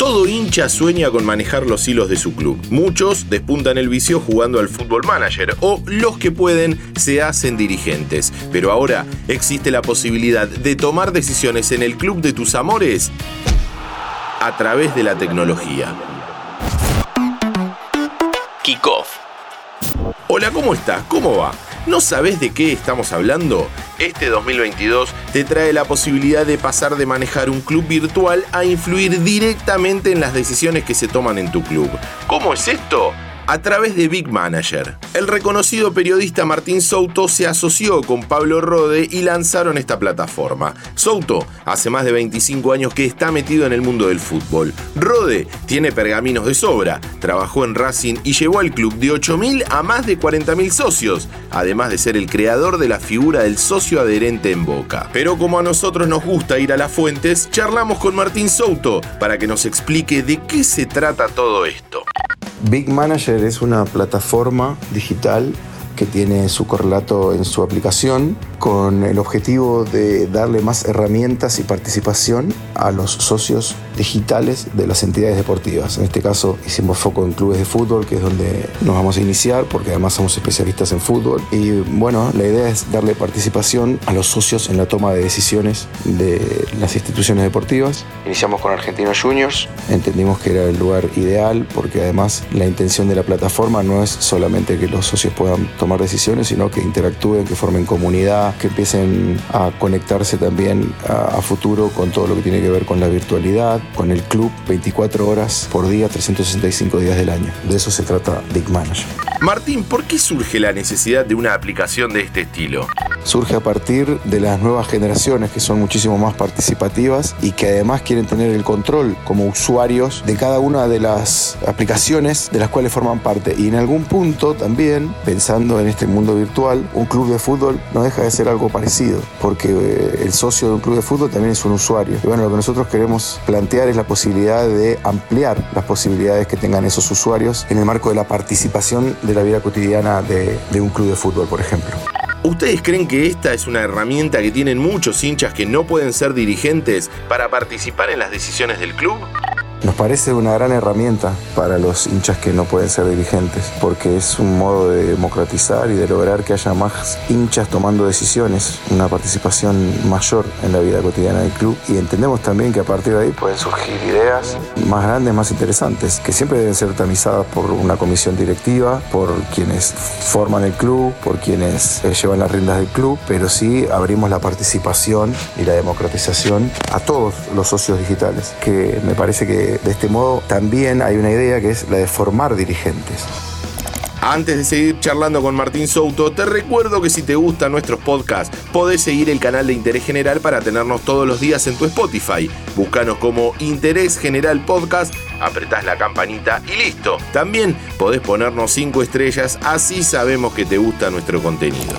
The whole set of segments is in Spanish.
Todo hincha sueña con manejar los hilos de su club. Muchos despuntan el vicio jugando al fútbol manager o los que pueden se hacen dirigentes. Pero ahora existe la posibilidad de tomar decisiones en el club de tus amores a través de la tecnología. Kickoff. Hola, ¿cómo estás? ¿Cómo va? ¿No sabes de qué estamos hablando? Este 2022 te trae la posibilidad de pasar de manejar un club virtual a influir directamente en las decisiones que se toman en tu club. ¿Cómo es esto? A través de Big Manager. El reconocido periodista Martín Souto se asoció con Pablo Rode y lanzaron esta plataforma. Souto hace más de 25 años que está metido en el mundo del fútbol. Rode tiene pergaminos de sobra, trabajó en Racing y llevó al club de 8.000 a más de 40.000 socios, además de ser el creador de la figura del socio adherente en Boca. Pero como a nosotros nos gusta ir a las fuentes, charlamos con Martín Souto para que nos explique de qué se trata todo esto. Big Manager es una plataforma digital que tiene su correlato en su aplicación con el objetivo de darle más herramientas y participación a los socios digitales de las entidades deportivas. En este caso hicimos foco en clubes de fútbol, que es donde nos vamos a iniciar, porque además somos especialistas en fútbol. Y bueno, la idea es darle participación a los socios en la toma de decisiones de las instituciones deportivas. Iniciamos con Argentinos Juniors, entendimos que era el lugar ideal, porque además la intención de la plataforma no es solamente que los socios puedan tomar decisiones, sino que interactúen, que formen comunidad, que empiecen a conectarse también a, futuro con todo lo que tiene que ver con la virtualidad, con el club 24 horas por día, 365 días del año. De eso se trata Big Manager. Martín, ¿por qué surge la necesidad de una aplicación de este estilo? Surge a partir de las nuevas generaciones que son muchísimo más participativas y que además quieren tener el control como usuarios de cada una de las aplicaciones de las cuales forman parte. Y en algún punto también, pensando en este mundo virtual, un club de fútbol no deja de ser algo parecido, porque eh, el socio de un club de fútbol también es un usuario. Y bueno, lo que nosotros queremos plantear es la posibilidad de ampliar las posibilidades que tengan esos usuarios en el marco de la participación de la vida cotidiana de, de un club de fútbol, por ejemplo. ¿Ustedes creen que esta es una herramienta que tienen muchos hinchas que no pueden ser dirigentes para participar en las decisiones del club? Nos parece una gran herramienta para los hinchas que no pueden ser dirigentes, porque es un modo de democratizar y de lograr que haya más hinchas tomando decisiones, una participación mayor en la vida cotidiana del club. Y entendemos también que a partir de ahí pueden surgir ideas más grandes, más interesantes, que siempre deben ser tamizadas por una comisión directiva, por quienes forman el club, por quienes eh, llevan las riendas del club, pero sí abrimos la participación y la democratización a todos los socios digitales, que me parece que de este modo también hay una idea que es la de formar dirigentes. Antes de seguir charlando con Martín Souto, te recuerdo que si te gustan nuestros podcasts, podés seguir el canal de Interés General para tenernos todos los días en tu Spotify. Búscanos como Interés General Podcast, apretás la campanita y listo. También podés ponernos 5 estrellas, así sabemos que te gusta nuestro contenido.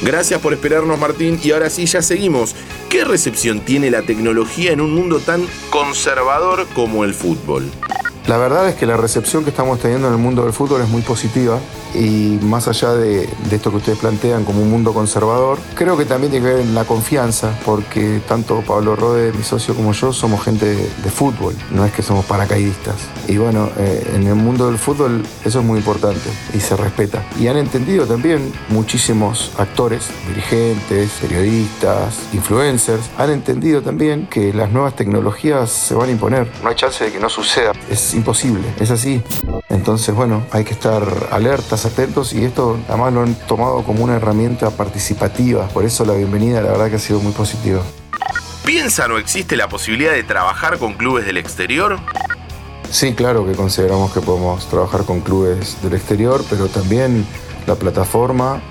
Gracias por esperarnos Martín y ahora sí ya seguimos. ¿Qué recepción tiene la tecnología en un mundo tan conservador como el fútbol? La verdad es que la recepción que estamos teniendo en el mundo del fútbol es muy positiva y más allá de, esto que ustedes plantean como un mundo conservador, creo que también tiene que ver en la confianza, porque tanto Pablo Rode, mi socio, como yo somos gente de, fútbol, no es que somos paracaidistas. Y bueno, eh, en el mundo del fútbol eso es muy importante y se respeta. Y han entendido también muchísimos actores, dirigentes, periodistas, influencers, han entendido también que las nuevas tecnologías se van a imponer. No hay chance de que no suceda, es imposible, es así. Entonces, bueno, hay que estar atentos y esto además lo han tomado como una herramienta participativa. Por eso la bienvenida la verdad que ha sido muy positiva. ¿Piensan o existe la posibilidad de trabajar con clubes del exterior? Sí, claro que consideramos que podemos trabajar con clubes del exterior, pero también la plataforma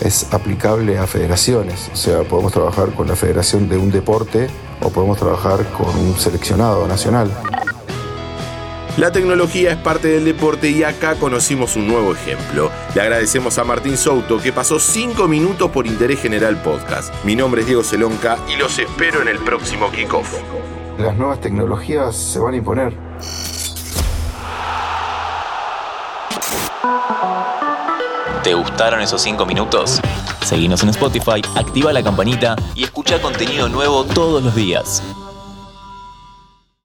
es aplicable a federaciones. O sea, podemos trabajar con la federación de un deporte o podemos trabajar con un seleccionado nacional. La tecnología es parte del deporte y acá conocimos un nuevo ejemplo. Le agradecemos a Martín Souto que pasó 5 minutos por Interés General Podcast. Mi nombre es Diego Celonca y los espero en el próximo kickoff. Las nuevas tecnologías se van a imponer. ¿Te gustaron esos 5 minutos? Seguinos en Spotify, activa la campanita y escucha contenido nuevo todos los días.